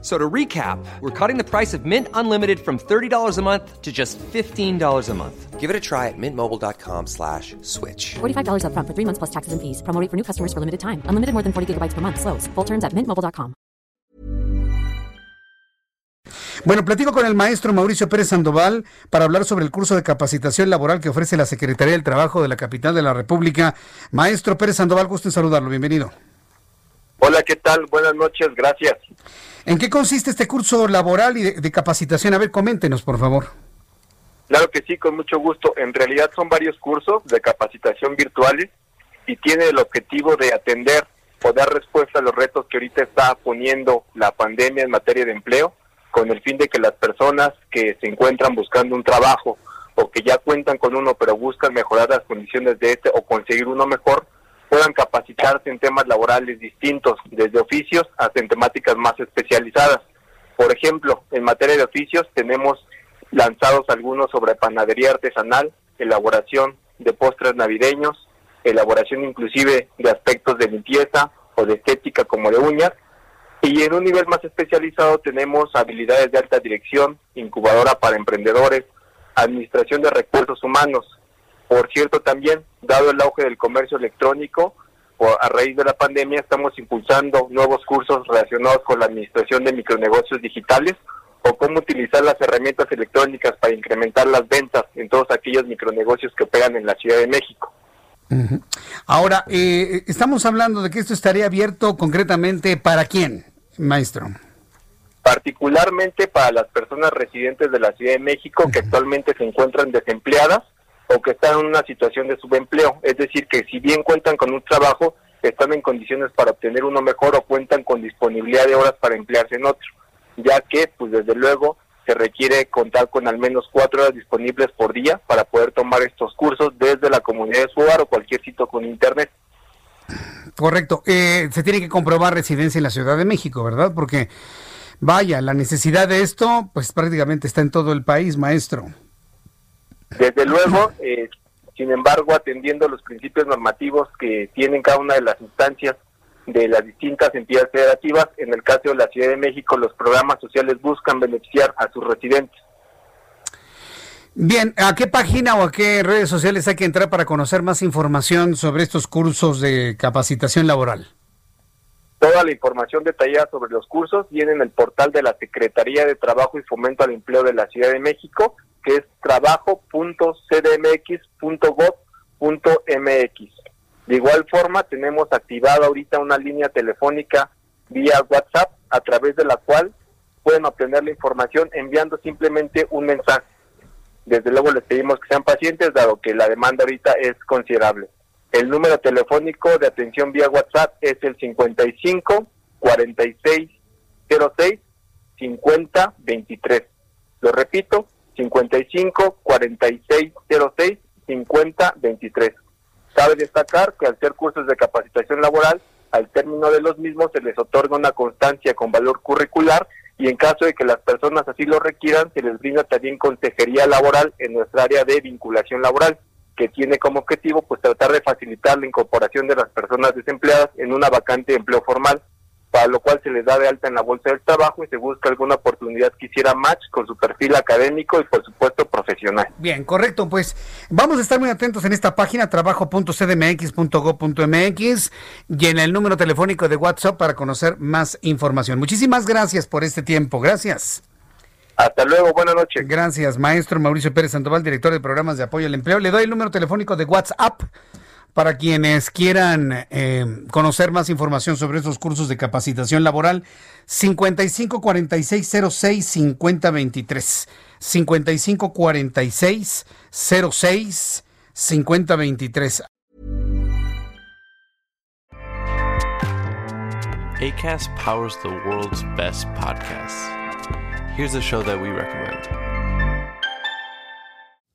So to recap, we're cutting the price of Mint Unlimited from $30 a month to just $15 a month. Give it a try at mintmobile.com slash switch. $45 upfront for three months plus taxes and fees. Promo rate for new customers for limited time. Unlimited more than 40 gigabytes per month. Slows. Full terms at mintmobile.com. Bueno, platico con el maestro Mauricio Pérez Sandoval para hablar sobre el curso de capacitación laboral que ofrece la Secretaría del Trabajo de la capital de la República. Maestro Pérez Sandoval, gusto en saludarlo. Bienvenido. Hola, ¿qué tal? Buenas noches, gracias. ¿En qué consiste este curso laboral y de, de, capacitación? A ver, coméntenos, por favor. Claro que sí, con mucho gusto. En realidad son varios cursos de capacitación virtuales y tiene el objetivo de atender o dar respuesta a los retos que ahorita está poniendo la pandemia en materia de empleo, con el fin de que las personas que se encuentran buscando un trabajo o que ya cuentan con uno pero buscan mejorar las condiciones de este o conseguir uno mejor, puedan capacitarse en temas laborales distintos, desde oficios hasta en temáticas más especializadas. Por ejemplo, en materia de oficios tenemos lanzados algunos sobre panadería artesanal, elaboración de postres navideños, elaboración inclusive de aspectos de limpieza o de estética como de uñas. Y en un nivel más especializado tenemos habilidades de alta dirección, incubadora para emprendedores, administración de recursos humanos, por cierto, también, dado el auge del comercio electrónico, a raíz de la pandemia estamos impulsando nuevos cursos relacionados con la administración de micronegocios digitales o cómo utilizar las herramientas electrónicas para incrementar las ventas en todos aquellos micronegocios que operan en la Ciudad de México. Uh -huh. Ahora, eh, estamos hablando de que esto estaría abierto concretamente para quién, maestro. Particularmente para las personas residentes de la Ciudad de México uh -huh. que actualmente se encuentran desempleadas o que están en una situación de subempleo, es decir, que si bien cuentan con un trabajo, están en condiciones para obtener uno mejor o cuentan con disponibilidad de horas para emplearse en otro, ya que, pues desde luego, se requiere contar con al menos cuatro horas disponibles por día para poder tomar estos cursos desde la comunidad de su hogar o cualquier sitio con internet. Correcto. Eh, se tiene que comprobar residencia en la Ciudad de México, ¿verdad? Porque, vaya, la necesidad de esto, pues prácticamente está en todo el país, maestro. Desde luego, eh, sin embargo, atendiendo los principios normativos que tienen cada una de las instancias de las distintas entidades federativas, en el caso de la Ciudad de México, los programas sociales buscan beneficiar a sus residentes. Bien, ¿a qué página o a qué redes sociales hay que entrar para conocer más información sobre estos cursos de capacitación laboral? Toda la información detallada sobre los cursos viene en el portal de la Secretaría de Trabajo y Fomento al Empleo de la Ciudad de México, que es trabajo.cdmx.gov.mx. De igual forma, tenemos activada ahorita una línea telefónica vía WhatsApp, a través de la cual pueden obtener la información enviando simplemente un mensaje. Desde luego les pedimos que sean pacientes, dado que la demanda ahorita es considerable. El número telefónico de atención vía WhatsApp es el 55 46 06 50 23. Lo repito, 55 46 06 50 23. Cabe destacar que al ser cursos de capacitación laboral, al término de los mismos se les otorga una constancia con valor curricular y en caso de que las personas así lo requieran, se les brinda también consejería laboral en nuestra área de vinculación laboral, que tiene como objetivo pues tratar de facilitar la incorporación de las personas desempleadas en una vacante de empleo formal, para lo cual se les da de alta en la bolsa del trabajo y se busca alguna oportunidad que hiciera match con su perfil académico y por supuesto profesional. Bien, correcto, pues vamos a estar muy atentos en esta página trabajo.cdmx.gov.mx y en el número telefónico de WhatsApp para conocer más información. Muchísimas gracias por este tiempo, gracias. Hasta luego, buenas noches. Gracias, maestro Mauricio Pérez Sandoval, director de programas de apoyo al empleo. Le doy el número telefónico de WhatsApp para quienes quieran eh, conocer más información sobre estos cursos de capacitación laboral, 55 46 06 50 23. 55 46 06 50 23. ACAST powers the world's best podcasts. Here's a show that we recommend.